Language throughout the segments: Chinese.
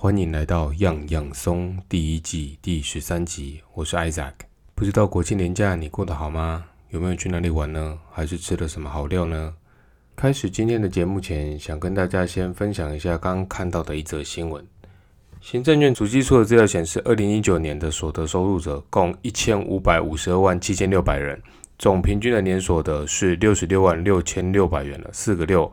欢迎来到样样松第一季第十三集，我是 Isaac。不知道国庆年假你过得好吗？有没有去哪里玩呢？还是吃了什么好料呢？开始今天的节目前，想跟大家先分享一下刚刚看到的一则新闻。行政院主计处的资料显示，二零一九年的所得收入者共一千五百五十二万七千六百人，总平均的年所得是六十六万六千六百元了，四个六，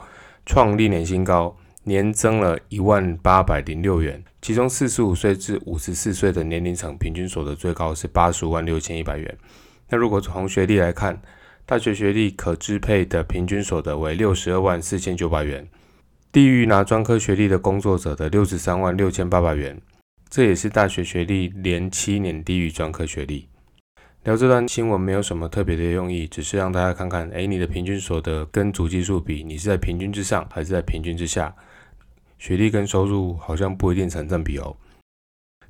创历年新高。年增了一万八百零六元，其中四十五岁至五十四岁的年龄层平均所得最高是八十五万六千一百元。那如果从学历来看，大学学历可支配的平均所得为六十二万四千九百元，低于拿专科学历的工作者的六十三万六千八百元。这也是大学学历连七年低于专科学历。聊这段新闻没有什么特别的用意，只是让大家看看，哎，你的平均所得跟主基数比，你是在平均之上还是在平均之下？学历跟收入好像不一定成正比哦。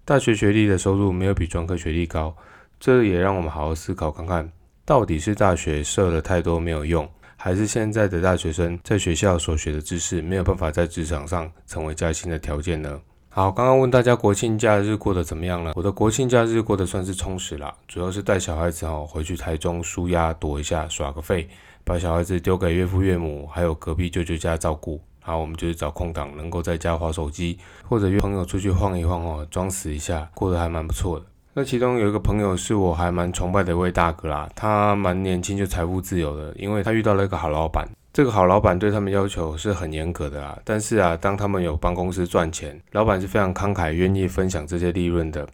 大学学历的收入没有比专科学历高，这也让我们好好思考看看，到底是大学设了太多没有用，还是现在的大学生在学校所学的知识没有办法在职场上成为加薪的条件呢？好，刚刚问大家国庆假日过得怎么样了？我的国庆假日过得算是充实啦，主要是带小孩子哦回去台中舒压躲一下耍个废，把小孩子丢给岳父岳母还有隔壁舅舅家照顾。好，我们就是找空档，能够在家划手机，或者约朋友出去晃一晃哦，装死一下，过得还蛮不错的。那其中有一个朋友是我还蛮崇拜的一位大哥啦，他蛮年轻就财富自由的，因为他遇到了一个好老板。这个好老板对他们要求是很严格的啦，但是啊，当他们有帮公司赚钱，老板是非常慷慨，愿意分享这些利润的。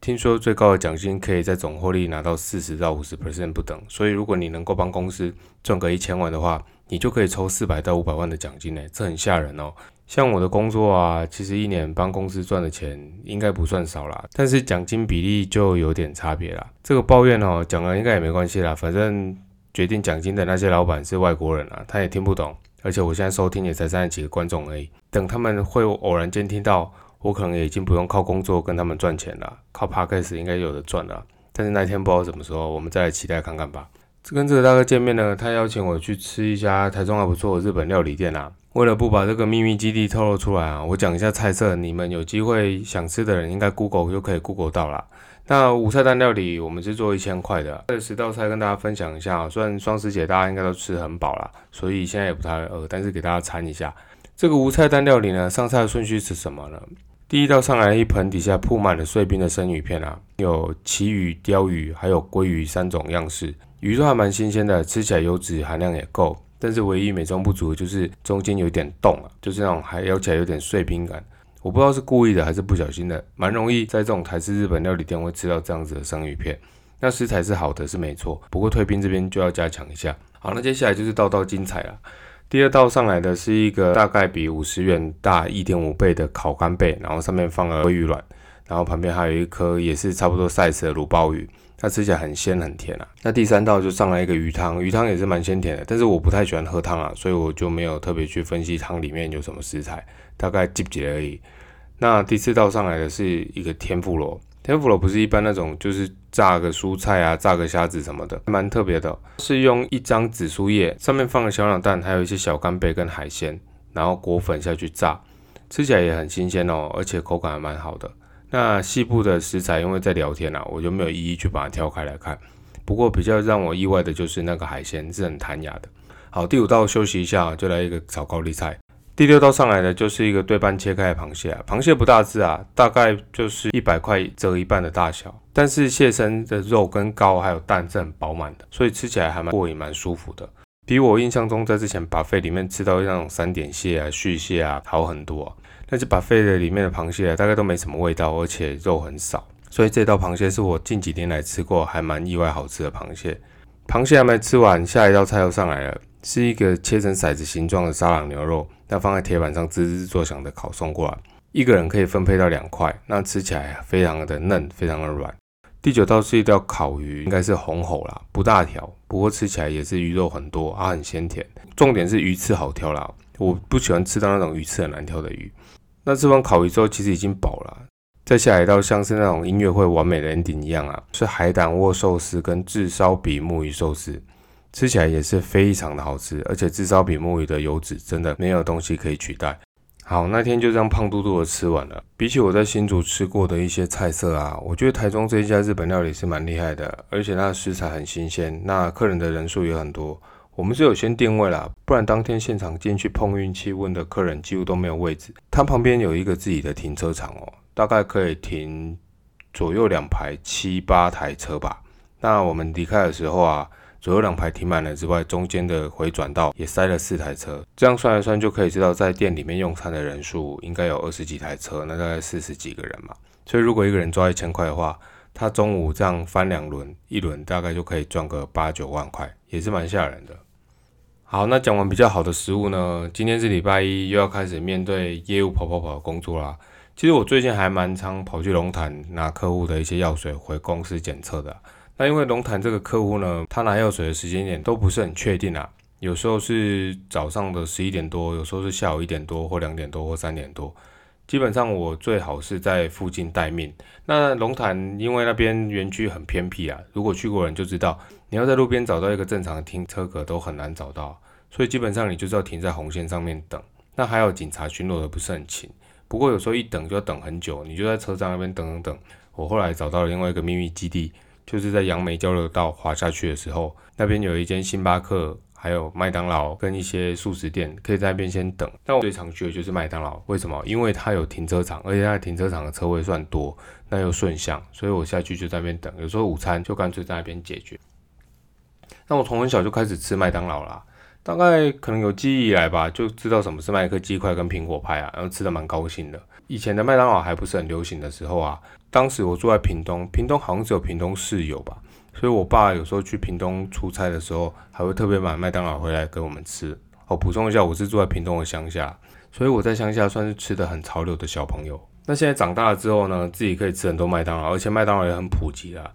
听说最高的奖金可以在总获利拿到四十到五十 percent 不等，所以如果你能够帮公司赚个一千万的话，你就可以抽四百到五百万的奖金呢，这很吓人哦。像我的工作啊，其实一年帮公司赚的钱应该不算少啦，但是奖金比例就有点差别啦。这个抱怨哦，讲了应该也没关系啦，反正决定奖金的那些老板是外国人啊，他也听不懂，而且我现在收听也才三十几个观众而已，等他们会偶然间听到。我可能也已经不用靠工作跟他们赚钱了，靠 podcast 应该有的赚了。但是那天不知道什么时候，我们再来期待看看吧。跟这个大哥见面呢，他邀请我去吃一家台中还不错的日本料理店啊。为了不把这个秘密基地透露出来啊，我讲一下菜色，你们有机会想吃的人应该 Google 就可以 Google 到了。那五菜单料理我们是做一千块的，这十道菜跟大家分享一下。虽然双十节大家应该都吃很饱了，所以现在也不太饿，但是给大家参一下。这个无菜单料理呢，上菜的顺序是什么呢？第一道上来一盆，底下铺满了碎冰的生鱼片啊，有旗鱼、鲷鱼，还有鲑鱼三种样式，鱼都还蛮新鲜的，吃起来油脂含量也够。但是唯一美中不足的就是中间有点冻啊，就是那种还咬起来有点碎冰感。我不知道是故意的还是不小心的，蛮容易在这种台式日本料理店会吃到这样子的生鱼片。那食材是好的，是没错，不过退冰这边就要加强一下。好，那接下来就是道道精彩了。第二道上来的是一个大概比五十元大一点五倍的烤干贝，然后上面放了鲑鱼卵，然后旁边还有一颗也是差不多 size 的卤鲍鱼，它吃起来很鲜很甜啊。那第三道就上来一个鱼汤，鱼汤也是蛮鲜甜的，但是我不太喜欢喝汤啊，所以我就没有特别去分析汤里面有什么食材，大概记不记而已。那第四道上来的是一个天妇罗。天妇罗不是一般那种，就是炸个蔬菜啊，炸个虾子什么的，蛮特别的。是用一张紫苏叶，上面放了小鸟蛋，还有一些小干贝跟海鲜，然后裹粉下去炸，吃起来也很新鲜哦，而且口感还蛮好的。那细部的食材，因为在聊天啊，我就没有一一去把它挑开来看。不过比较让我意外的就是那个海鲜是很弹牙的。好，第五道休息一下，就来一个炒高丽菜。第六道上来的就是一个对半切开的螃蟹啊，螃蟹不大只啊，大概就是一百块折一半的大小，但是蟹身的肉跟膏还有蛋是很饱满的，所以吃起来还蛮过瘾，蛮舒服的，比我印象中在之前把肺里面吃到那种三点蟹啊、续蟹啊好很多。但是把肺的里面的螃蟹大概都没什么味道，而且肉很少，所以这道螃蟹是我近几年来吃过还蛮意外好吃的螃蟹。螃蟹还没吃完，下一道菜又上来了，是一个切成骰子形状的沙朗牛肉。那放在铁板上滋滋作响的烤送过来，一个人可以分配到两块，那吃起来非常的嫩，非常的软。第九道是一道烤鱼，应该是红喉啦，不大条，不过吃起来也是鱼肉很多，啊很鲜甜。重点是鱼刺好挑啦，我不喜欢吃到那种鱼刺很难挑的鱼。那吃完烤鱼之后，其实已经饱了。再下来一道像是那种音乐会完美的 ending 一样啊，是海胆握寿司跟炙烧比目鱼寿司。吃起来也是非常的好吃，而且炙烧比目鱼的油脂真的没有东西可以取代。好，那天就这样胖嘟嘟的吃完了。比起我在新竹吃过的一些菜色啊，我觉得台中这一家日本料理是蛮厉害的，而且它的食材很新鲜，那客人的人数也很多。我们是有先定位啦，不然当天现场进去碰运气问的客人几乎都没有位置。它旁边有一个自己的停车场哦，大概可以停左右两排七八台车吧。那我们离开的时候啊。左右两排停满了之外，中间的回转道也塞了四台车，这样算一算就可以知道，在店里面用餐的人数应该有二十几台车，那大概四十几个人嘛。所以如果一个人抓一千块的话，他中午这样翻两轮，一轮大概就可以赚个八九万块，也是蛮吓人的。好，那讲完比较好的食物呢，今天是礼拜一，又要开始面对业务跑跑跑的工作啦。其实我最近还蛮常跑去龙潭拿客户的一些药水回公司检测的。那因为龙潭这个客户呢，他拿药水的时间点都不是很确定啊，有时候是早上的十一点多，有时候是下午一点多或两点多或三点多。基本上我最好是在附近待命。那龙潭因为那边园区很偏僻啊，如果去过人就知道，你要在路边找到一个正常的停车格都很难找到，所以基本上你就是要停在红线上面等。那还有警察巡逻的不是很勤，不过有时候一等就要等很久，你就在车站那边等等等。我后来找到了另外一个秘密基地。就是在杨梅交流道滑下去的时候，那边有一间星巴克，还有麦当劳跟一些素食店，可以在那边先等。但我最常去的就是麦当劳，为什么？因为它有停车场，而且它的停车场的车位算多，那又顺向，所以我下去就在那边等。有时候午餐就干脆在那边解决。那我从很小就开始吃麦当劳啦，大概可能有记忆以来吧，就知道什么是麦克鸡块跟苹果派啊，然后吃的蛮高兴的。以前的麦当劳还不是很流行的时候啊。当时我住在屏东，屏东好像只有屏东市有吧，所以我爸有时候去屏东出差的时候，还会特别买麦当劳回来给我们吃。哦，补充一下，我是住在屏东的乡下，所以我在乡下算是吃的很潮流的小朋友。那现在长大了之后呢，自己可以吃很多麦当劳，而且麦当劳也很普及了。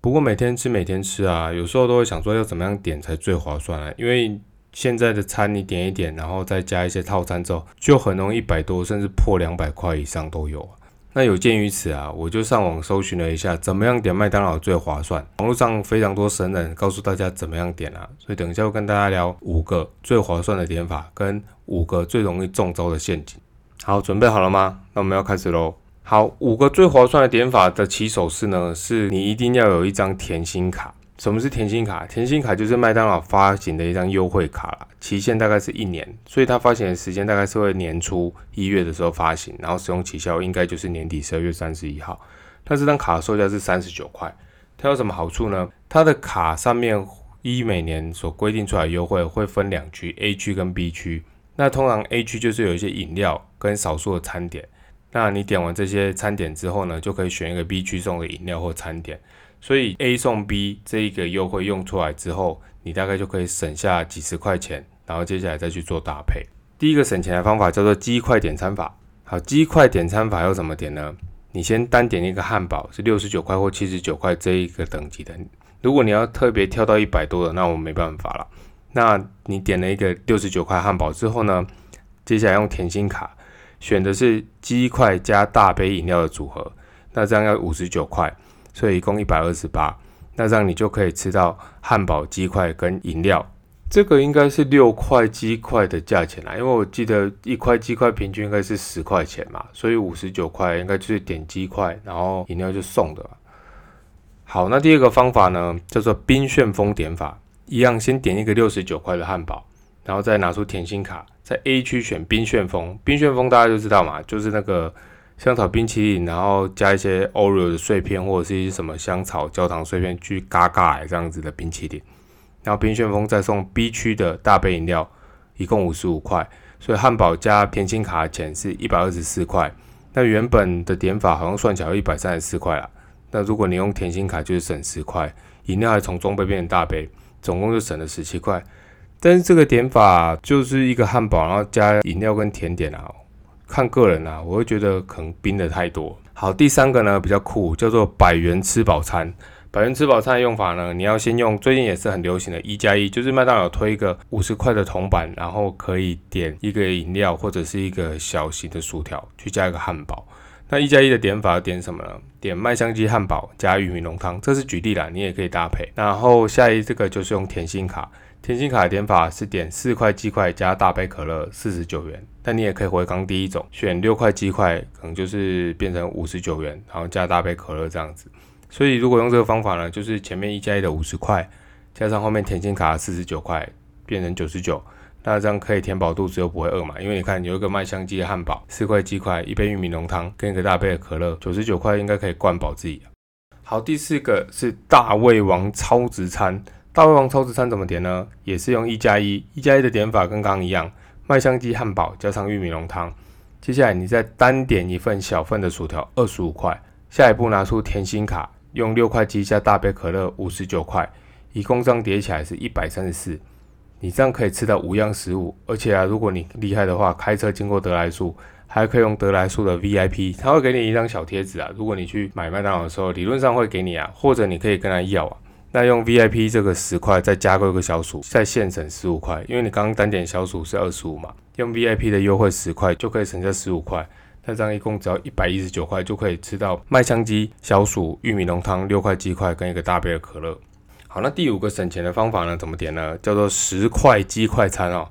不过每天吃每天吃啊，有时候都会想说要怎么样点才最划算啊？因为现在的餐你点一点，然后再加一些套餐之后，就很容易一百多甚至破两百块以上都有啊。那有鉴于此啊，我就上网搜寻了一下，怎么样点麦当劳最划算。网络上非常多神人告诉大家怎么样点啊，所以等一下会跟大家聊五个最划算的点法，跟五个最容易中招的陷阱。好，准备好了吗？那我们要开始喽。好，五个最划算的点法的起手式呢，是你一定要有一张甜心卡。什么是甜心卡？甜心卡就是麦当劳发行的一张优惠卡啦，期限大概是一年，所以它发行的时间大概是会年初一月的时候发行，然后使用期效应该就是年底十二月三十一号。那这张卡的售价是三十九块，它有什么好处呢？它的卡上面依每年所规定出来优惠会分两区，A 区跟 B 区。那通常 A 区就是有一些饮料跟少数的餐点，那你点完这些餐点之后呢，就可以选一个 B 区送的饮料或餐点。所以 A 送 B 这一个优惠用出来之后，你大概就可以省下几十块钱，然后接下来再去做搭配。第一个省钱的方法叫做鸡块点餐法。好，鸡块点餐法要怎么点呢？你先单点一个汉堡是六十九块或七十九块这一个等级的。如果你要特别跳到一百多的，那我没办法了。那你点了一个六十九块汉堡之后呢，接下来用甜心卡选的是鸡块加大杯饮料的组合，那这样要五十九块。所以一共一百二十八，那这样你就可以吃到汉堡、鸡块跟饮料。这个应该是六块鸡块的价钱啦，因为我记得一块鸡块平均应该是十块钱嘛，所以五十九块应该就是点鸡块，然后饮料就送的。好，那第二个方法呢，叫做冰旋风点法，一样先点一个六十九块的汉堡，然后再拿出甜心卡，在 A 区选冰旋风。冰旋风大家就知道嘛，就是那个。香草冰淇淋，然后加一些 Oreo 的碎片，或者是一些什么香草焦糖碎片去嘎嘎这样子的冰淇淋。然后冰旋风再送 B 区的大杯饮料，一共五十五块。所以汉堡加甜心卡的钱是一百二十四块。那原本的点法好像算起来一百三十四块了。那如果你用甜心卡就是省十块，饮料还从中杯变成大杯，总共就省了十七块。但是这个点法就是一个汉堡，然后加饮料跟甜点啊。看个人啊，我会觉得可能冰的太多。好，第三个呢比较酷，叫做百元吃饱餐。百元吃饱餐的用法呢，你要先用最近也是很流行的“一加一”，就是麦当劳推一个五十块的铜板，然后可以点一个饮料或者是一个小型的薯条，去加一个汉堡。那一加一的点法点什么呢？点麦香鸡汉堡加玉米浓汤，这是举例啦，你也可以搭配。然后下一这个就是用甜心卡。甜心卡的点法是点四块鸡块加大杯可乐，四十九元。但你也可以回刚第一种，选六块鸡块，可能就是变成五十九元，然后加大杯可乐这样子。所以如果用这个方法呢，就是前面一加一的五十块，加上后面甜心卡四十九块，变成九十九。那这样可以填饱肚子又不会饿嘛？因为你看有一个麦香鸡的汉堡，四块鸡块，一杯玉米浓汤，跟一个大杯的可乐，九十九块应该可以灌饱自己。好，第四个是大胃王超值餐。大胃王超值餐怎么点呢？也是用一加一，一加一的点法跟刚刚一样，麦香鸡汉堡加上玉米浓汤。接下来你再单点一份小份的薯条，二十五块。下一步拿出甜心卡，用六块鸡加大杯可乐，五十九块，一共这样叠起来是一百三十四。你这样可以吃到五样食物，而且啊，如果你厉害的话，开车经过德莱树，还可以用德莱树的 VIP，他会给你一张小贴纸啊。如果你去买麦当劳的时候，理论上会给你啊，或者你可以跟他要啊。那用 VIP 这个十块再加购一个小薯，再现省十五块，因为你刚刚单点小薯是二十五嘛，用 VIP 的优惠十块就可以省下十五块，那这样一共只要一百一十九块就可以吃到麦香鸡、小薯、玉米浓汤、六块鸡块跟一个大杯的可乐。好，那第五个省钱的方法呢？怎么点呢？叫做十块鸡块餐哦。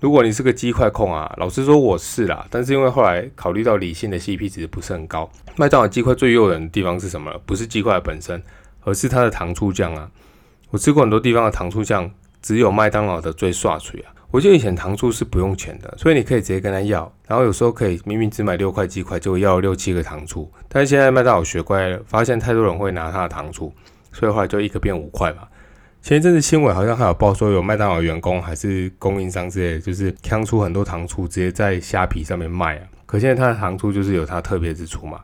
如果你是个鸡块控啊，老实说我是啦，但是因为后来考虑到理性的 CP 值不是很高。麦当劳鸡块最诱人的地方是什么？不是鸡块本身，而是它的糖醋酱啊。我吃过很多地方的糖醋酱，只有麦当劳的最刷脆啊。我记得以前糖醋是不用钱的，所以你可以直接跟他要，然后有时候可以明明只买六块鸡块，就要六七个糖醋。但是现在麦当劳学乖了，发现太多人会拿它的糖醋。所以后来就一个变五块嘛。前一阵子新闻好像还有报说有麦当劳员工还是供应商之类，就是扛出很多糖醋，直接在虾皮上面卖啊。可现在它的糖醋就是有它特别之处嘛。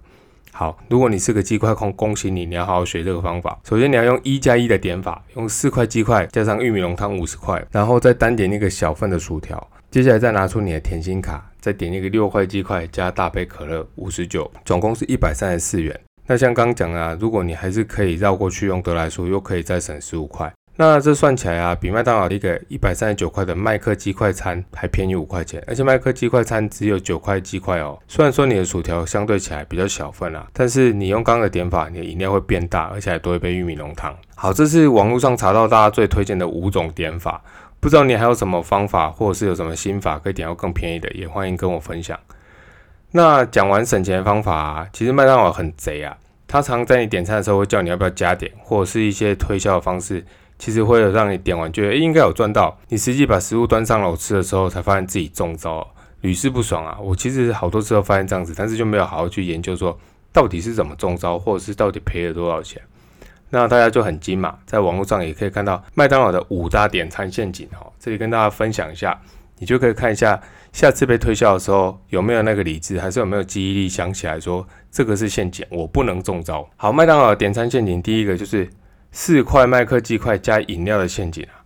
好，如果你是个鸡块控，恭喜你，你要好好学这个方法。首先你要用一加一的点法，用四块鸡块加上玉米浓汤五十块，然后再单点那个小份的薯条。接下来再拿出你的甜心卡，再点那个六块鸡块加大杯可乐五十九，总共是一百三十四元。那像刚讲啊，如果你还是可以绕过去用德莱素，又可以再省十五块，那这算起来啊，比麦当劳一个一百三十九块的麦克鸡块餐还便宜五块钱，而且麦克鸡块餐只有九块鸡块哦。虽然说你的薯条相对起来比较小份啊，但是你用刚刚的点法，你的饮料会变大，而且还多一杯玉米浓汤。好，这是网络上查到大家最推荐的五种点法，不知道你还有什么方法，或者是有什么新法可以点到更便宜的，也欢迎跟我分享。那讲完省钱的方法，啊其实麦当劳很贼啊，他常在你点餐的时候会叫你要不要加点，或者是一些推销的方式，其实会有让你点完觉得应该有赚到，你实际把食物端上楼吃的时候，才发现自己中招，屡试不爽啊。我其实好多次都发现这样子，但是就没有好好去研究说到底是怎么中招，或者是到底赔了多少钱。那大家就很精嘛，在网络上也可以看到麦当劳的五大点餐陷阱哦，这里跟大家分享一下。你就可以看一下，下次被推销的时候有没有那个理智，还是有没有记忆力想起来说这个是陷阱，我不能中招。好，麦当劳点餐陷阱第一个就是四块麦克鸡块加饮料的陷阱啊。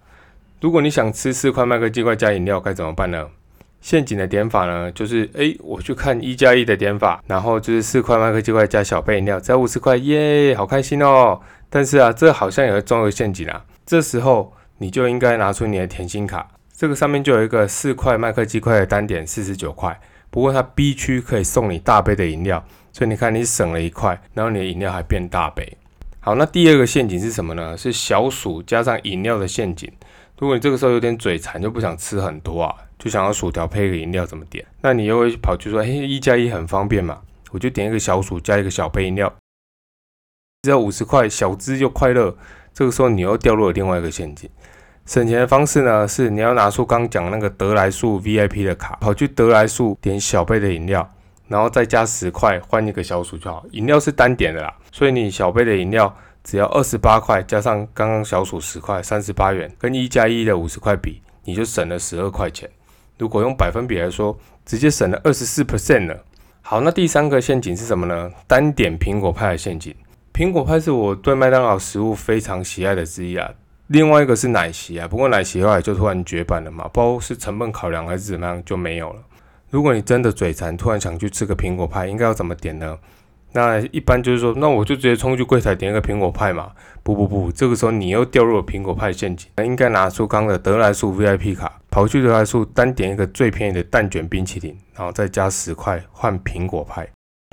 如果你想吃四块麦克鸡块加饮料，该怎么办呢？陷阱的点法呢，就是诶，我去看一加一的点法，然后就是四块麦克鸡块加小杯饮料，只要五十块，耶，好开心哦。但是啊，这好像也会中个陷阱啊。这时候你就应该拿出你的甜心卡。这个上面就有一个四块麦克鸡块的单点，四十九块。不过它 B 区可以送你大杯的饮料，所以你看你省了一块，然后你的饮料还变大杯。好，那第二个陷阱是什么呢？是小薯加上饮料的陷阱。如果你这个时候有点嘴馋，就不想吃很多啊，就想要薯条配个饮料，怎么点？那你又会跑去说，嘿，一加一很方便嘛，我就点一个小薯加一个小杯饮料，只要五十块，小资又快乐。这个时候你又掉入了另外一个陷阱。省钱的方式呢，是你要拿出刚讲那个德莱素 VIP 的卡，跑去德莱素点小杯的饮料，然后再加十块换一个小薯就好。饮料是单点的啦，所以你小杯的饮料只要二十八块，加上刚刚小薯十块，三十八元，跟一加一的五十块比，你就省了十二块钱。如果用百分比来说，直接省了二十四 percent 了。好，那第三个陷阱是什么呢？单点苹果派的陷阱。苹果派是我对麦当劳食物非常喜爱的之一啊。另外一个是奶昔啊，不过奶昔后来就突然绝版了嘛，不知道是成本考量还是怎么样就没有了。如果你真的嘴馋，突然想去吃个苹果派，应该要怎么点呢？那一般就是说，那我就直接冲去柜台点一个苹果派嘛。不不不，这个时候你又掉入了苹果派陷阱。那应该拿出刚的德莱素 VIP 卡，跑去德莱素单点一个最便宜的蛋卷冰淇淋，然后再加十块换苹果派。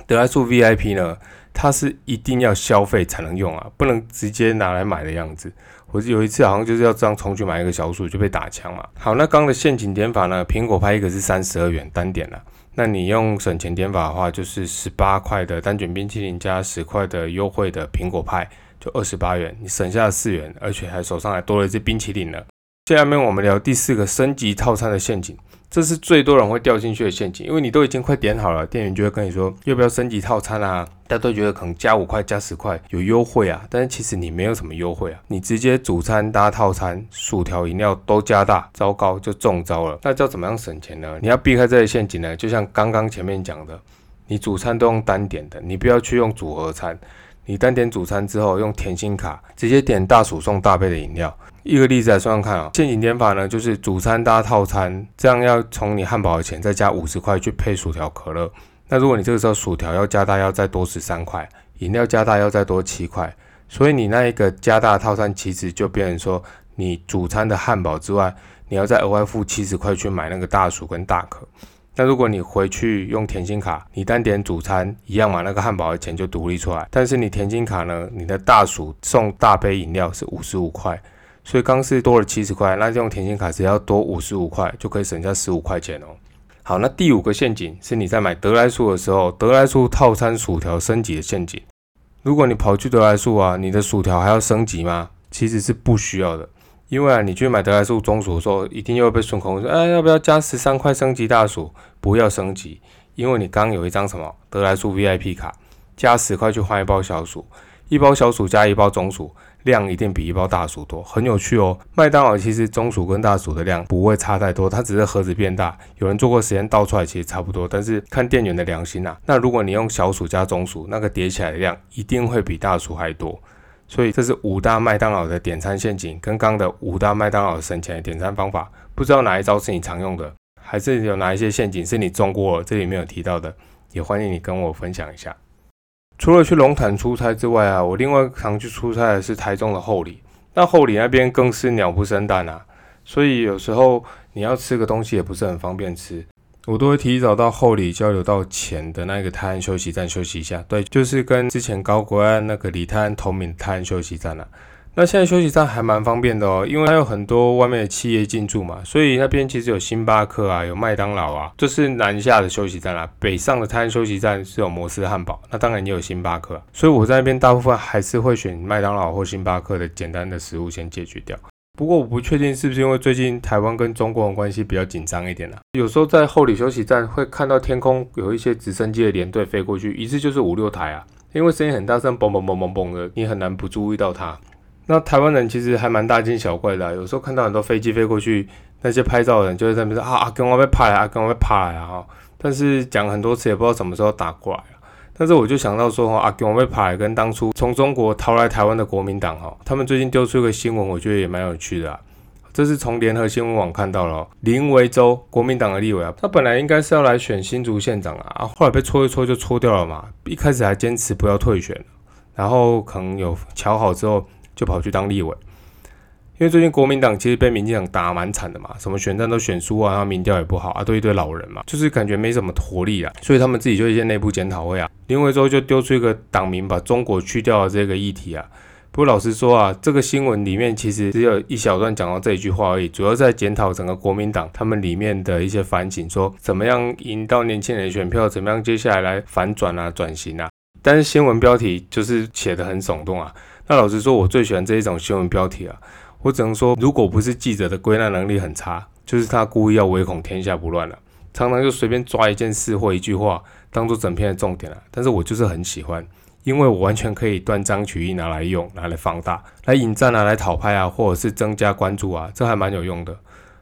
德莱素 VIP 呢？它是一定要消费才能用啊，不能直接拿来买的样子。我有一次好像就是要这样冲去买一个小鼠就被打枪嘛。好，那刚的陷阱点法呢？苹果派一个是三十二元单点了，那你用省钱点法的话，就是十八块的单卷冰淇淋加十块的优惠的苹果派，就二十八元，你省下了四元，而且还手上还多了一支冰淇淋呢。下面我们聊第四个升级套餐的陷阱。这是最多人会掉进去的陷阱，因为你都已经快点好了，店员就会跟你说要不要升级套餐啊？大家都觉得可能加五块、加十块有优惠啊，但是其实你没有什么优惠啊，你直接主餐搭套餐，薯条、饮料都加大，糟糕就中招了。那叫怎么样省钱呢？你要避开这些陷阱呢？就像刚刚前面讲的，你主餐都用单点的，你不要去用组合餐。你单点主餐之后，用甜心卡直接点大薯送大杯的饮料。一个例子来算算看啊，陷阱点法呢，就是主餐搭套餐，这样要从你汉堡的钱再加五十块去配薯条、可乐。那如果你这个时候薯条要加大，要再多十三块，饮料加大要再多七块，所以你那一个加大套餐其实就变成说，你主餐的汉堡之外，你要再额外付七十块去买那个大薯跟大可。那如果你回去用甜心卡，你单点主餐一样嘛，那个汉堡的钱就独立出来。但是你甜心卡呢，你的大薯送大杯饮料是五十五块，所以刚是多了七十块，那用甜心卡只要多五十五块就可以省下十五块钱哦。好，那第五个陷阱是你在买德莱素的时候，德莱素套餐薯条升级的陷阱。如果你跑去德莱素啊，你的薯条还要升级吗？其实是不需要的。因为啊，你去买德莱素中薯的时候，一定又会被顺口说，哎，要不要加十三块升级大薯？不要升级，因为你刚有一张什么德莱素 VIP 卡，加十块去换一包小薯，一包小薯加一包中薯，量一定比一包大薯多，很有趣哦。麦当劳其实中薯跟大薯的量不会差太多，它只是盒子变大。有人做过实验倒出来其实差不多，但是看店员的良心呐。那如果你用小薯加中薯，那个叠起来的量一定会比大薯还多。所以这是五大麦当劳的点餐陷阱，跟刚的五大麦当劳省钱的点餐方法，不知道哪一招是你常用的，还是有哪一些陷阱是你中过这里没有提到的，也欢迎你跟我分享一下。除了去龙潭出差之外啊，我另外常去出差的是台中的后里，那后里那边更是鸟不生蛋啊，所以有时候你要吃个东西也不是很方便吃。我都会提早到后里交流道前的那个泰安休息站休息一下，对，就是跟之前高国安那个李泰安同名泰安休息站了。那现在休息站还蛮方便的哦，因为它有很多外面的企业进驻嘛，所以那边其实有星巴克啊，有麦当劳啊，这是南下的休息站啦。北上的泰安休息站是有摩斯汉堡，那当然也有星巴克，所以我在那边大部分还是会选麦当劳或星巴克的简单的食物先解决掉。不过我不确定是不是因为最近台湾跟中国的关系比较紧张一点啦。有时候在后里休息站会看到天空有一些直升机的连队飞过去，一次就是五六台啊，因为声音很大声，嘣嘣嘣嘣嘣的，你很难不注意到它。那台湾人其实还蛮大惊小怪的，有时候看到很多飞机飞过去，那些拍照的人就会在那边说啊，跟我被拍啊，跟我被拍啊，但是讲很多次也不知道什么时候打过来。但是我就想到说哈，阿公被拍跟当初从中国逃来台湾的国民党哈，他们最近丢出一个新闻，我觉得也蛮有趣的啊。这是从联合新闻网看到了，林维洲国民党的立委啊，他本来应该是要来选新竹县长啊，后来被搓一搓就搓掉了嘛。一开始还坚持不要退选，然后可能有瞧好之后就跑去当立委。因为最近国民党其实被民进党打蛮惨的嘛，什么选战都选输啊，然后民调也不好啊，都一堆老人嘛，就是感觉没什么活力啊，所以他们自己就一些内部检讨会啊，林维洲就丢出一个党名把中国去掉的这个议题啊。不过老实说啊，这个新闻里面其实只有一小段讲到这一句话而已，主要在检讨整个国民党他们里面的一些反省，说怎么样引到年轻人选票，怎么样接下来来反转啊、转型啊。但是新闻标题就是写的很耸动啊。那老实说，我最喜欢这一种新闻标题啊。我只能说，如果不是记者的归纳能力很差，就是他故意要唯恐天下不乱了，常常就随便抓一件事或一句话当做整篇的重点了。但是我就是很喜欢，因为我完全可以断章取义拿来用，拿来放大，来引战啊，来讨拍啊，或者是增加关注啊，这还蛮有用的。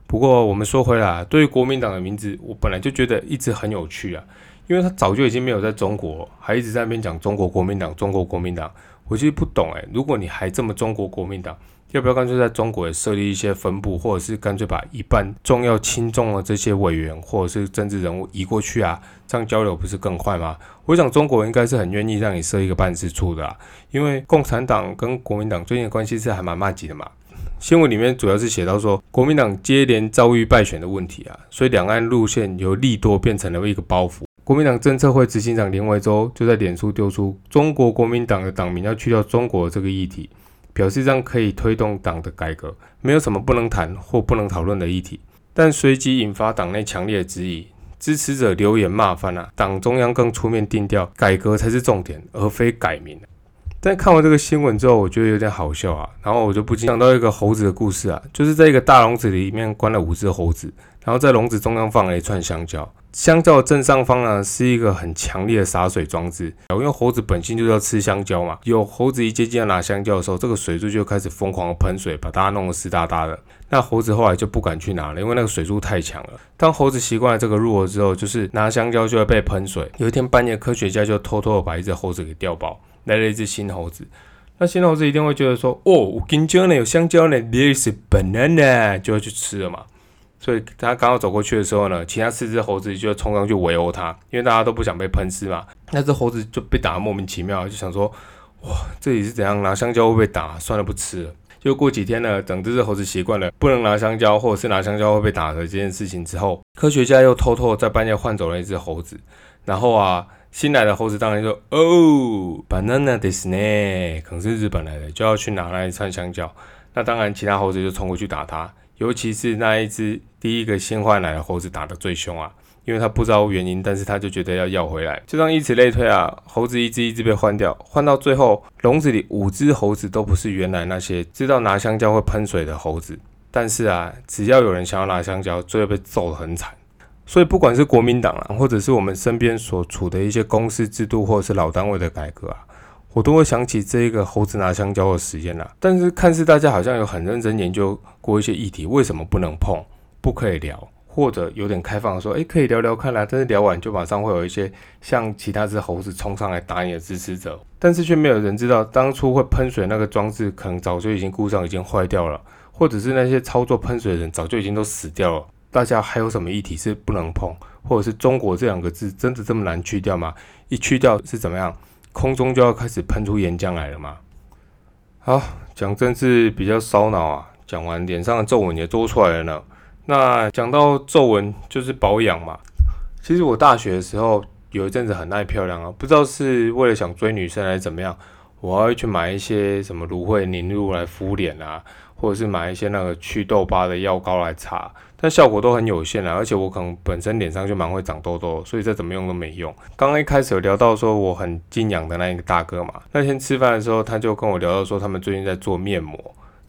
不过我们说回来，对于国民党的名字，我本来就觉得一直很有趣啊，因为他早就已经没有在中国，还一直在那边讲中国国民党，中国国民党，我其实不懂诶，如果你还这么中国国民党。要不要干脆在中国也设立一些分部，或者是干脆把一半重要轻重的这些委员或者是政治人物移过去啊？这样交流不是更快吗？我想中国应该是很愿意让你设一个办事处的，因为共产党跟国民党最近的关系是还蛮密集的嘛。新闻里面主要是写到说，国民党接连遭遇败选的问题啊，所以两岸路线由利多变成了一个包袱。国民党政策会执行长林维洲就在脸书丢出中国国民党的党名要去掉中国这个议题。表示这样可以推动党的改革，没有什么不能谈或不能讨论的议题。但随即引发党内强烈的质疑，支持者留言骂翻了，党中央更出面定调，改革才是重点，而非改名。但看完这个新闻之后，我觉得有点好笑啊，然后我就不禁想到一个猴子的故事啊，就是在一个大笼子里面关了五只猴子，然后在笼子中央放了一串香蕉。香蕉的正上方呢是一个很强烈的洒水装置，因为猴子本性就是要吃香蕉嘛。有猴子一接近要拿香蕉的时候，这个水柱就开始疯狂的喷水，把大家弄得湿哒哒的。那猴子后来就不敢去拿了，因为那个水柱太强了。当猴子习惯了这个入耳之后，就是拿香蕉就会被喷水。有一天半夜，科学家就偷偷的把一只猴子给调包，来了一只新猴子。那新猴子一定会觉得说：“哦，我香蕉呢，有香蕉呢，There is banana，就要去吃了嘛。”所以他刚好走过去的时候呢，其他四只猴子就冲上去围殴他，因为大家都不想被喷湿嘛。那只猴子就被打得莫名其妙，就想说：哇，这里是怎样拿香蕉会被打？算了，不吃了。就过几天呢，等这只猴子习惯了不能拿香蕉，或者是拿香蕉会被打的这件事情之后，科学家又偷偷在半夜换走了一只猴子。然后啊，新来的猴子当然说：哦，banana this 呢，可能是日本来的，就要去拿那一串香蕉。那当然，其他猴子就冲过去打他。尤其是那一只第一个新换来的猴子打得最凶啊，因为他不知道原因，但是他就觉得要要回来，就这样以此类推啊，猴子一只一只被换掉，换到最后笼子里五只猴子都不是原来那些知道拿香蕉会喷水的猴子，但是啊，只要有人想要拿香蕉，就会被揍得很惨。所以不管是国民党啊，或者是我们身边所处的一些公司制度，或者是老单位的改革啊。我都会想起这一个猴子拿香蕉的时间啦，但是看似大家好像有很认真研究过一些议题，为什么不能碰、不可以聊，或者有点开放说，诶，可以聊聊看啦。但是聊完就马上会有一些像其他只猴子冲上来打你的支持者，但是却没有人知道当初会喷水那个装置可能早就已经故障、已经坏掉了，或者是那些操作喷水的人早就已经都死掉了。大家还有什么议题是不能碰，或者是中国这两个字真的这么难去掉吗？一去掉是怎么样？空中就要开始喷出岩浆来了吗？好，讲政治比较烧脑啊。讲完脸上的皱纹也多出来了呢。那讲到皱纹就是保养嘛。其实我大学的时候有一阵子很爱漂亮啊，不知道是为了想追女生还是怎么样，我还会去买一些什么芦荟凝露来敷脸啊。或者是买一些那个祛痘疤的药膏来擦，但效果都很有限啊。而且我可能本身脸上就蛮会长痘痘，所以再怎么用都没用。刚刚一开始有聊到说我很敬仰的那一个大哥嘛，那天吃饭的时候他就跟我聊到说他们最近在做面膜，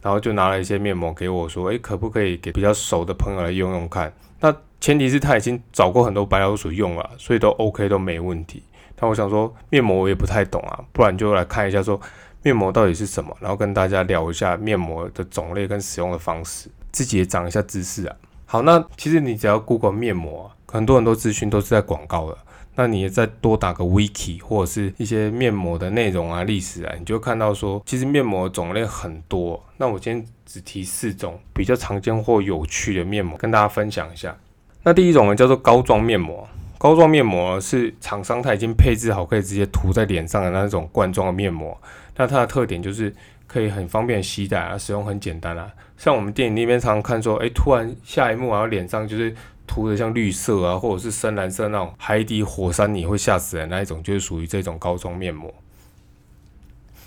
然后就拿了一些面膜给我说，诶，可不可以给比较熟的朋友来用用看？那前提是他已经找过很多白老鼠用了，所以都 OK 都没问题。但我想说面膜我也不太懂啊，不然就来看一下说。面膜到底是什么？然后跟大家聊一下面膜的种类跟使用的方式，自己也长一下知识啊。好，那其实你只要 Google 面膜，很多很多资讯都是在广告的。那你也再多打个 Wiki 或者是一些面膜的内容啊、历史啊，你就看到说，其实面膜种类很多。那我今天只提四种比较常见或有趣的面膜，跟大家分享一下。那第一种呢，叫做膏状面膜。膏状面膜是厂商他已经配置好，可以直接涂在脸上的那种罐装的面膜。那它的特点就是可以很方便携带啊，使用很简单啊。像我们电影那边常常看说，哎，突然下一幕，然后脸上就是涂的像绿色啊，或者是深蓝色那种海底火山泥会吓死人那一种，就是属于这种膏状面膜。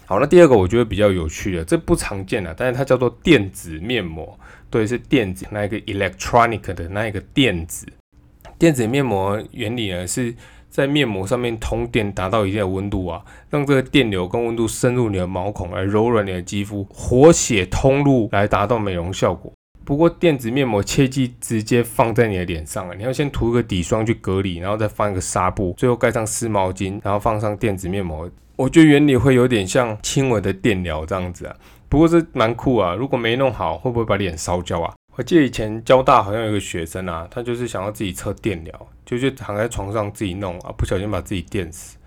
好，那第二个我觉得比较有趣的，这不常见的，但是它叫做电子面膜，对，是电子那一个 electronic 的那一个电子。电子面膜原理呢，是在面膜上面通电，达到一定的温度啊，让这个电流跟温度深入你的毛孔，来柔软你的肌肤，活血通路，来达到美容效果。不过电子面膜切记直接放在你的脸上啊，你要先涂个底霜去隔离，然后再放一个纱布，最后盖上湿毛巾，然后放上电子面膜。我觉得原理会有点像轻微的电疗这样子啊，不过这蛮酷啊。如果没弄好，会不会把脸烧焦啊？我记得以前交大好像有个学生啊，他就是想要自己测电疗，就就躺在床上自己弄啊，不小心把自己电死。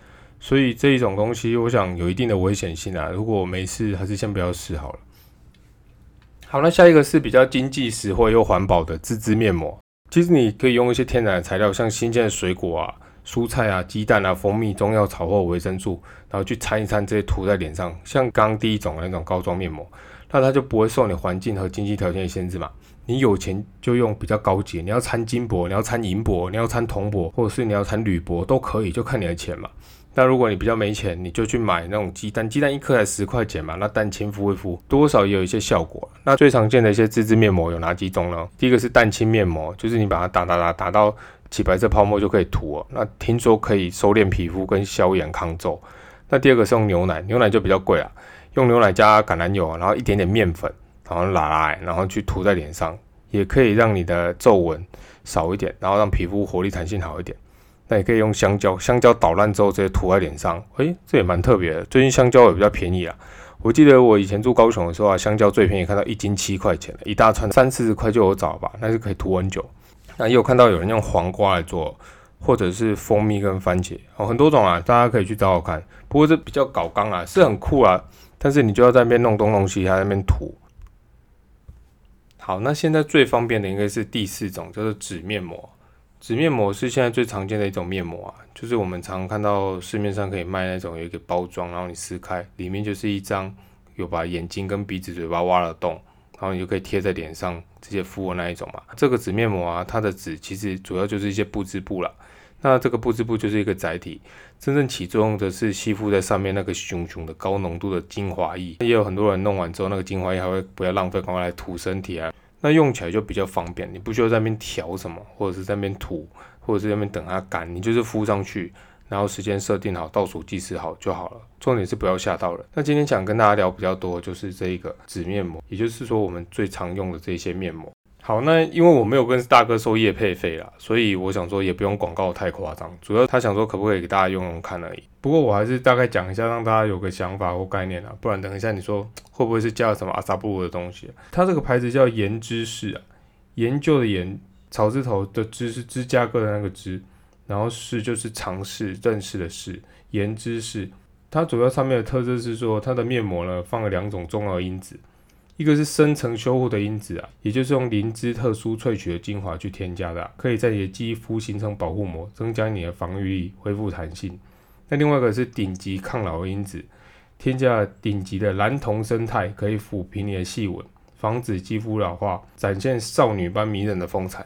所以这一种东西，我想有一定的危险性啊。如果没事，还是先不要试好了。好，那下一个是比较经济实惠又环保的自制面膜。其实你可以用一些天然的材料，像新鲜的水果啊、蔬菜啊、鸡蛋啊、蜂蜜、中药草或维生素，然后去掺一掺，这些涂在脸上，像刚第一种那种膏状面膜，那它就不会受你环境和经济条件的限制嘛。你有钱就用比较高级，你要掺金箔，你要掺银箔，你要掺铜箔，或者是你要掺铝箔都可以，就看你的钱嘛。那如果你比较没钱，你就去买那种鸡蛋，鸡蛋一颗才十块钱嘛，那蛋清敷一敷，多少也有一些效果。那最常见的一些自制面膜有哪几种呢？第一个是蛋清面膜，就是你把它打打打打到起白色泡沫就可以涂哦。那听说可以收敛皮肤跟消炎抗皱。那第二个是用牛奶，牛奶就比较贵了，用牛奶加橄榄油，然后一点点面粉，然后拉拉，然后去涂在脸上，也可以让你的皱纹少一点，然后让皮肤活力弹性好一点。那也可以用香蕉，香蕉捣烂之后直接涂在脸上，诶，这也蛮特别的。最近香蕉也比较便宜啊，我记得我以前住高雄的时候啊，香蕉最便宜看到一斤七块钱，一大串三四十块就有找吧，那是可以涂很久。那也有看到有人用黄瓜来做，或者是蜂蜜跟番茄，哦，很多种啊，大家可以去找找看。不过这比较搞刚啊，是很酷啊，但是你就要在那边弄东弄西，还在那边涂。好，那现在最方便的应该是第四种，叫做纸面膜。纸面膜是现在最常见的一种面膜啊，就是我们常看到市面上可以卖那种有一个包装，然后你撕开，里面就是一张有把眼睛跟鼻子、嘴巴挖了洞，然后你就可以贴在脸上直接敷的那一种嘛。这个纸面膜啊，它的纸其实主要就是一些布织布了，那这个布织布就是一个载体，真正起作用的是吸附在上面那个熊熊的高浓度的精华液。也有很多人弄完之后，那个精华液还会不要浪费，赶快来涂身体啊。那用起来就比较方便，你不需要在那边调什么，或者是在那边涂，或者是在那边等它干，你就是敷上去，然后时间设定好，倒数计时好就好了。重点是不要吓到人。那今天想跟大家聊比较多，就是这一个纸面膜，也就是说我们最常用的这些面膜。好，那因为我没有跟大哥收业配费啦，所以我想说也不用广告太夸张，主要他想说可不可以给大家用用看而已。不过我还是大概讲一下，让大家有个想法或概念啊，不然等一下你说会不会是加了什么阿萨布鲁的东西？它这个牌子叫盐知识啊，研究的研，草字头的知是芝加哥的那个芝，然后是就是尝试认识的试，盐知识。它主要上面的特色是说，它的面膜呢放了两种重要因子。一个是深层修护的因子啊，也就是用灵芝特殊萃取的精华去添加的，可以在你的肌肤形成保护膜，增加你的防御力，恢复弹性。那另外一个是顶级抗老因子，添加了顶级的蓝铜生态，可以抚平你的细纹，防止肌肤老化，展现少女般迷人的风采。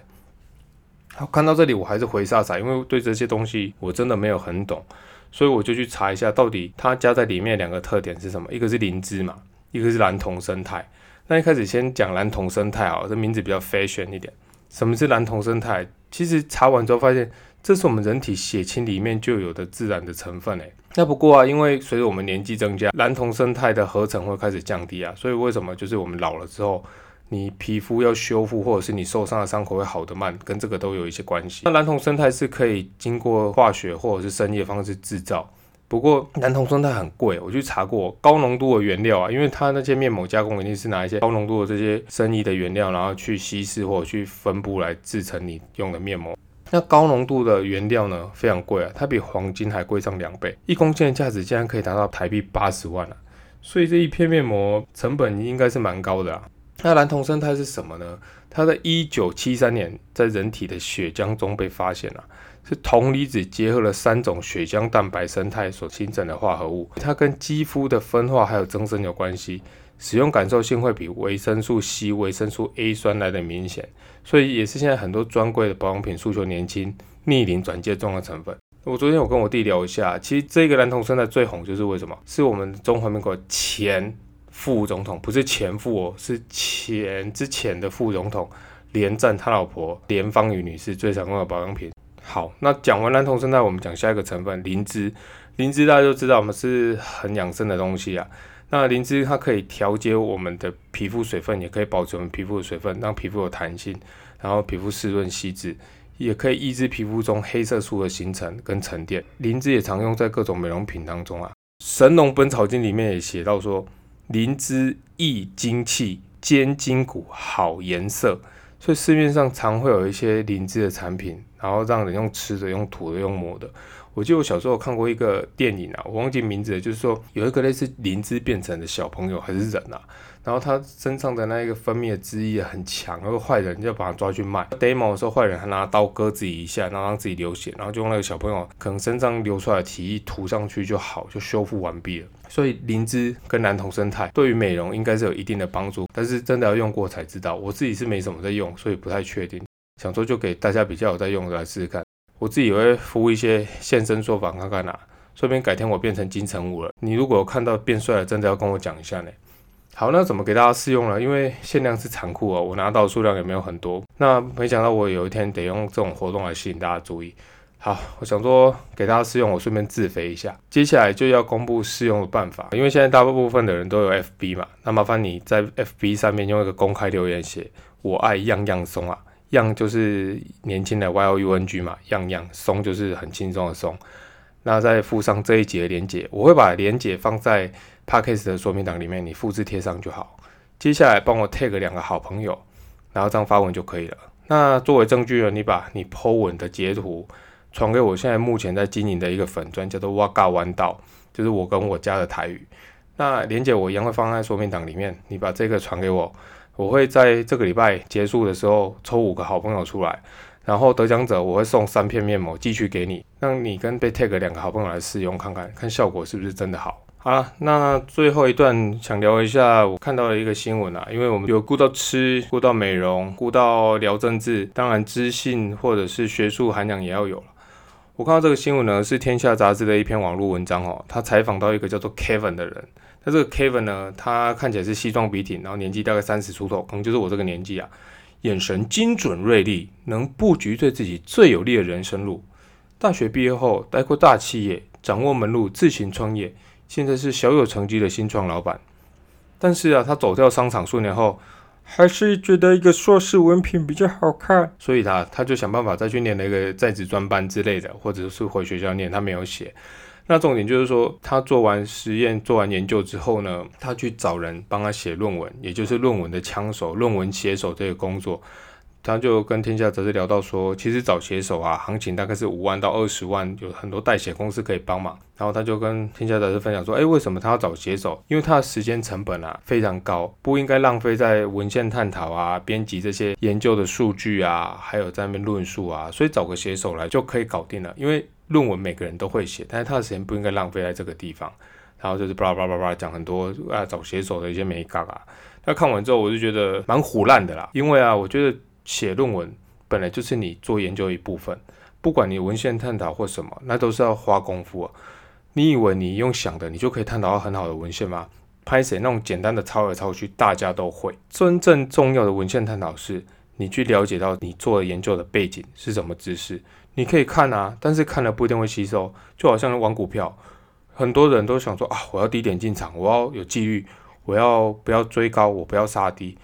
好，看到这里我还是回煞煞，因为对这些东西我真的没有很懂，所以我就去查一下，到底它加在里面两个特点是什么？一个是灵芝嘛，一个是蓝铜生态。那一开始先讲蓝铜生态啊，这名字比较 fashion 一点。什么是蓝铜生态？其实查完之后发现，这是我们人体血清里面就有的自然的成分诶。那不过啊，因为随着我们年纪增加，蓝铜生态的合成会开始降低啊，所以为什么就是我们老了之后，你皮肤要修复或者是你受伤的伤口会好得慢，跟这个都有一些关系。那蓝铜生态是可以经过化学或者是生液方式制造。不过蓝铜生态很贵，我去查过高浓度的原料啊，因为它那些面膜加工一定是拿一些高浓度的这些生意的原料，然后去稀释或者去分布来制成你用的面膜。那高浓度的原料呢，非常贵啊，它比黄金还贵上两倍，一公斤的价值竟然可以达到台币八十万啊！所以这一片面膜成本应该是蛮高的啊。那蓝铜生态是什么呢？它在一九七三年在人体的血浆中被发现了。是铜离子结合了三种血浆蛋白生态所形成的化合物，它跟肌肤的分化还有增生有关系，使用感受性会比维生素 C、维生素 A 酸来的明显，所以也是现在很多专柜的保养品诉求年轻、逆龄转介重要成分。我昨天有跟我弟聊一下，其实这个蓝铜生态最红就是为什么？是我们中华民国前副总统，不是前副哦，是前之前的副总统连战他老婆连芳宇女士最常用的保养品。好，那讲完蓝铜生态，我们讲下一个成分灵芝。灵芝大家都知道，我们是很养生的东西啊。那灵芝它可以调节我们的皮肤水分，也可以保持我们皮肤的水分，让皮肤有弹性，然后皮肤湿润细致，也可以抑制皮肤中黑色素的形成跟沉淀。灵芝也常用在各种美容品当中啊。《神农本草经》里面也写到说，灵芝益精气，坚筋骨，好颜色。所以市面上常会有一些灵芝的产品。然后让人用吃的、用涂的、用抹的。我记得我小时候看过一个电影啊，我忘记名字了，就是说有一个类似灵芝变成的小朋友还是人啊，然后他身上的那一个分泌的汁液很强，然后坏人就把他抓去卖。demo 的时候，坏人还拿刀割自己一下，然后让自己流血，然后就用那个小朋友可能身上流出来的体液涂上去就好，就修复完毕了。所以灵芝跟蓝铜生态对于美容应该是有一定的帮助，但是真的要用过才知道。我自己是没什么在用，所以不太确定。想说就给大家比较有在用的来试试看，我自己也会敷一些现身说法看看啦。说不定改天我变成金城武了。你如果看到变帅了，真的要跟我讲一下呢。好，那怎么给大家试用呢？因为限量是残酷哦，我拿到数量也没有很多。那没想到我有一天得用这种活动来吸引大家注意。好，我想说给大家试用，我顺便自肥一下。接下来就要公布试用的办法，因为现在大部分的人都有 FB 嘛，那麻烦你在 FB 上面用一个公开留言写“我爱样样松啊”，样就是年轻的 Y O U N G 嘛，样样松就是很轻松的松。那再附上这一节的连接，我会把连接放在 Podcast 的说明档里面，你复制贴上就好。接下来帮我 tag 两个好朋友，然后这样发文就可以了。那作为证据呢，你把你 po 文的截图传给我现在目前在经营的一个粉专，叫做哇嘎弯道，就是我跟我家的台语。那连接我一样会放在说明档里面，你把这个传给我，我会在这个礼拜结束的时候抽五个好朋友出来。然后得奖者我会送三片面膜寄去给你，让你跟被 tag 两个好朋友来试用看看，看效果是不是真的好。好了，那最后一段想聊一下，我看到了一个新闻啊，因为我们有顾到吃，顾到美容，顾到聊政治，当然知性或者是学术涵养也要有了。我看到这个新闻呢，是天下杂志的一篇网络文章哦，他采访到一个叫做 Kevin 的人，那这个 Kevin 呢，他看起来是西装笔挺，然后年纪大概三十出头，可能就是我这个年纪啊。眼神精准锐利，能布局对自己最有利的人生路。大学毕业后，待过大企业，掌握门路，自行创业。现在是小有成绩的新创老板。但是啊，他走掉商场数年后，还是觉得一个硕士文凭比较好看，所以他他就想办法再去念了一个在职专班之类的，或者是回学校念。他没有写。那重点就是说，他做完实验、做完研究之后呢，他去找人帮他写论文，也就是论文的枪手、论文写手这个工作。他就跟天下杂志聊到说，其实找写手啊，行情大概是五万到二十万，有很多代写公司可以帮忙。然后他就跟天下杂志分享说，哎，为什么他要找写手？因为他的时间成本啊非常高，不应该浪费在文献探讨啊、编辑这些研究的数据啊，还有在那边论述啊，所以找个写手来就可以搞定了。因为论文每个人都会写，但是他的时间不应该浪费在这个地方。然后就是巴拉巴拉巴拉讲很多啊找写手的一些美感啊。那看完之后我就觉得蛮胡烂的啦，因为啊我觉得写论文本来就是你做研究一部分，不管你文献探讨或什么，那都是要花功夫啊。你以为你用想的你就可以探讨到很好的文献吗？拍谁那种简单的抄来抄去大家都会，真正重要的文献探讨是你去了解到你做的研究的背景是什么知识。你可以看啊，但是看了不一定会吸收，就好像玩股票，很多人都想说啊，我要低点进场，我要有纪律，我要不要追高，我不要杀低。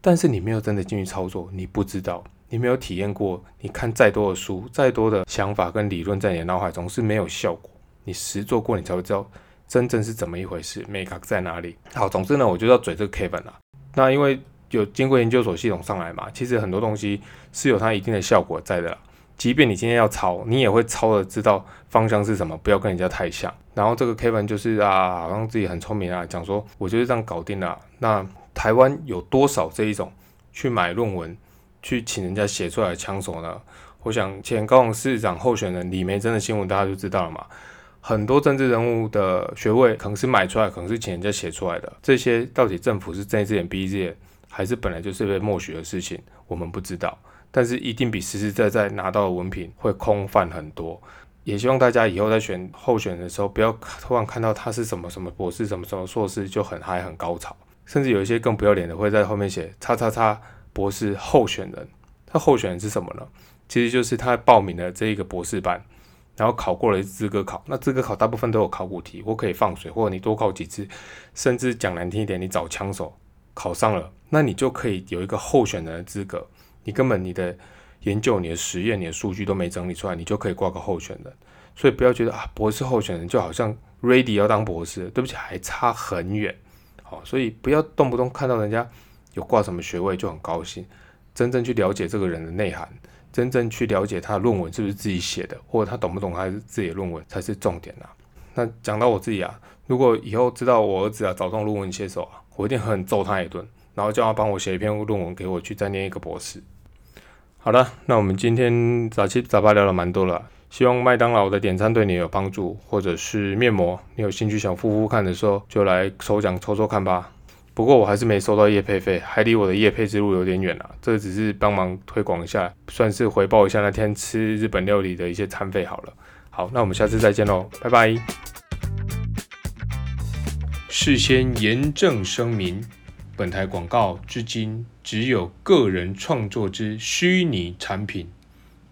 但是你没有真的进去操作，你不知道，你没有体验过，你看再多的书，再多的想法跟理论在你的脑海中是没有效果。你实做过，你才会知道真正是怎么一回事，，make up 在哪里。好，总之呢，我就要嘴这个 Kevin 啊。那因为有经过研究所系统上来嘛，其实很多东西是有它一定的效果在的。即便你今天要抄，你也会抄的知道方向是什么，不要跟人家太像。然后这个 Kevin 就是啊，好像自己很聪明啊，讲说我就是这样搞定了。那台湾有多少这一种去买论文，去请人家写出来的枪手呢？我想前高雄市长候选人李梅珍的新闻大家就知道了嘛。很多政治人物的学位可能是买出来，可能是请人家写出来的。这些到底政府是睁一只眼闭一只眼，还是本来就是被默许的事情，我们不知道。但是一定比实实在在拿到的文凭会空泛很多，也希望大家以后在选候选的时候，不要突然看到他是什么什么博士、什么什么硕士就很嗨很高潮，甚至有一些更不要脸的会在后面写“叉叉叉博士候选人”。他候选人是什么呢？其实就是他报名的这一个博士班，然后考过了资格考。那资格考大部分都有考古题，或可以放水，或者你多考几次，甚至讲难听一点，你找枪手考上了，那你就可以有一个候选人的资格。你根本你的研究、你的实验、你的数据都没整理出来，你就可以挂个候选人。所以不要觉得啊，博士候选人就好像 ready 要当博士，对不起，还差很远。好，所以不要动不动看到人家有挂什么学位就很高兴。真正去了解这个人的内涵，真正去了解他的论文是不是自己写的，或者他懂不懂他自己的论文才是重点啊。那讲到我自己啊，如果以后知道我儿子啊找这种论文写手啊，我一定狠揍他一顿。然后叫他帮我写一篇论文给我去再念一个博士。好了，那我们今天杂七杂八聊了蛮多了，希望麦当劳的点餐对你有帮助，或者是面膜，你有兴趣想敷敷看的时候，就来抽奖抽抽看吧。不过我还是没收到叶配费，还离我的叶配之路有点远啊。这只是帮忙推广一下，算是回报一下那天吃日本料理的一些餐费好了。好，那我们下次再见喽，拜拜。事先严正声明，本台广告至今只有个人创作之虚拟产品，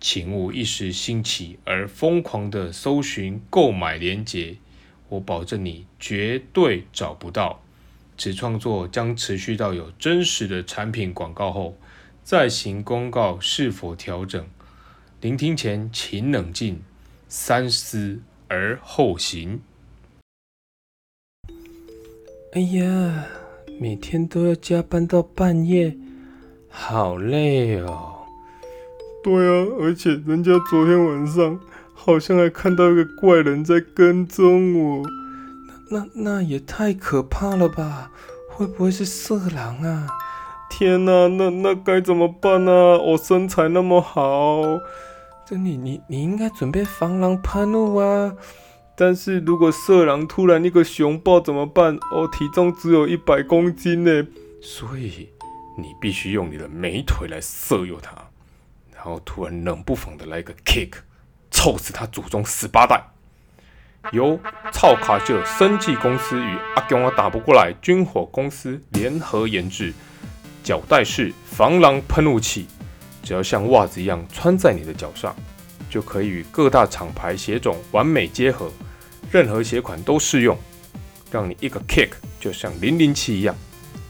请勿一时兴起而疯狂的搜寻购买链接，我保证你绝对找不到。此创作将持续到有真实的产品广告后，再行公告是否调整。聆听前请冷静，三思而后行。哎呀，每天都要加班到半夜，好累哦。对啊，而且人家昨天晚上好像还看到一个怪人在跟踪我。那那也太可怕了吧？会不会是色狼啊？天哪，那那该怎么办呢？我身材那么好，这你你你应该准备防狼喷雾啊。但是如果色狼突然一个熊抱怎么办？我体重只有一百公斤呢，所以你必须用你的美腿来色诱他，然后突然冷不防的来一个 kick，臭死他祖宗十八代。由超卡秀生技公司与阿公啊打不过来军火公司联合研制脚带式防狼喷雾器，只要像袜子一样穿在你的脚上，就可以与各大厂牌鞋种完美结合。任何鞋款都适用，让你一个 kick 就像零零七一样，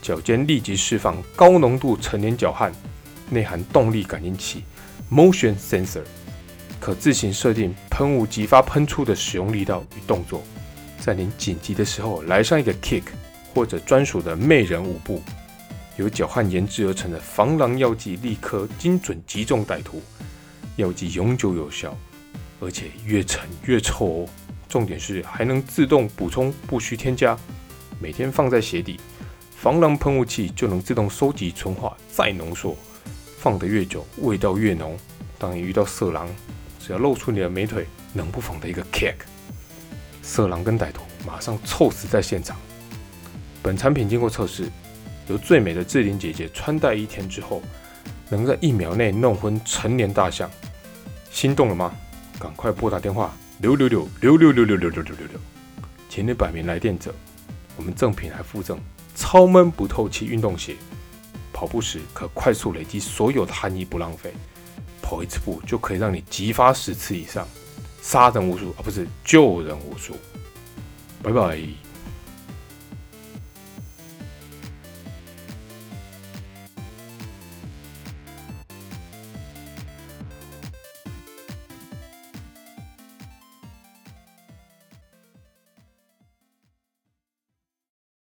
脚尖立即释放高浓度成年脚汗，内含动力感应器 motion sensor，可自行设定喷雾激发喷出的使用力道与动作，在您紧急的时候来上一个 kick，或者专属的魅人舞步，由脚汗研制而成的防狼药剂立刻精准击中歹徒，药剂永久有效，而且越沉越臭哦。重点是还能自动补充，不需添加。每天放在鞋底，防狼喷雾器就能自动收集、纯化、再浓缩。放得越久，味道越浓。当你遇到色狼，只要露出你的美腿，冷不防的一个 kick，色狼跟歹徒马上臭死在现场。本产品经过测试，由最美的志玲姐姐穿戴一天之后，能在一秒内弄昏成年大象。心动了吗？赶快拨打电话。六六六六六六六六六六六六，前列百名来电者，我们赠品还附赠超闷不透气运动鞋，跑步时可快速累积所有的汗液不浪费，跑一次步就可以让你激发十次以上，杀人无数啊，不是救人无数，拜拜。